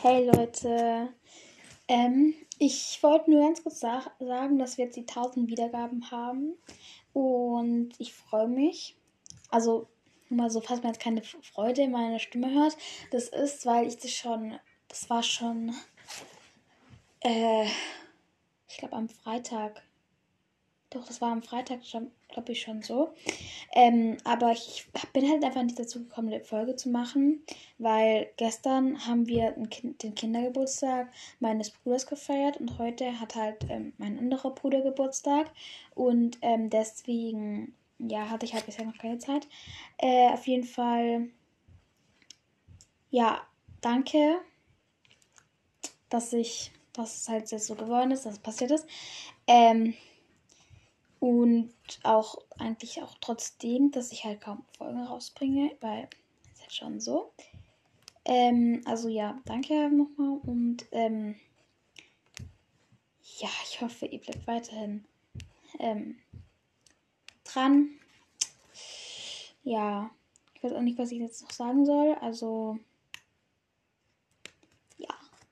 Hey Leute, ähm, ich wollte nur ganz kurz sa sagen, dass wir jetzt die 1000 Wiedergaben haben und ich freue mich. Also, mal so, falls man jetzt keine Freude in meiner Stimme hört, das ist, weil ich das schon, das war schon, äh, ich glaube am Freitag. Doch, das war am Freitag glaube ich, schon so. Ähm, aber ich bin halt einfach nicht dazu gekommen, eine Folge zu machen, weil gestern haben wir kind, den Kindergeburtstag meines Bruders gefeiert und heute hat halt ähm, mein anderer Bruder Geburtstag und ähm, deswegen, ja, hatte ich halt bisher noch keine Zeit. Äh, auf jeden Fall, ja, danke, dass ich, dass es halt jetzt so geworden ist, dass es passiert ist. Ähm, und auch eigentlich auch trotzdem, dass ich halt kaum Folgen rausbringe, weil ist halt schon so. Ähm, also ja, danke nochmal und ähm, ja, ich hoffe, ihr bleibt weiterhin ähm, dran. Ja, ich weiß auch nicht, was ich jetzt noch sagen soll. Also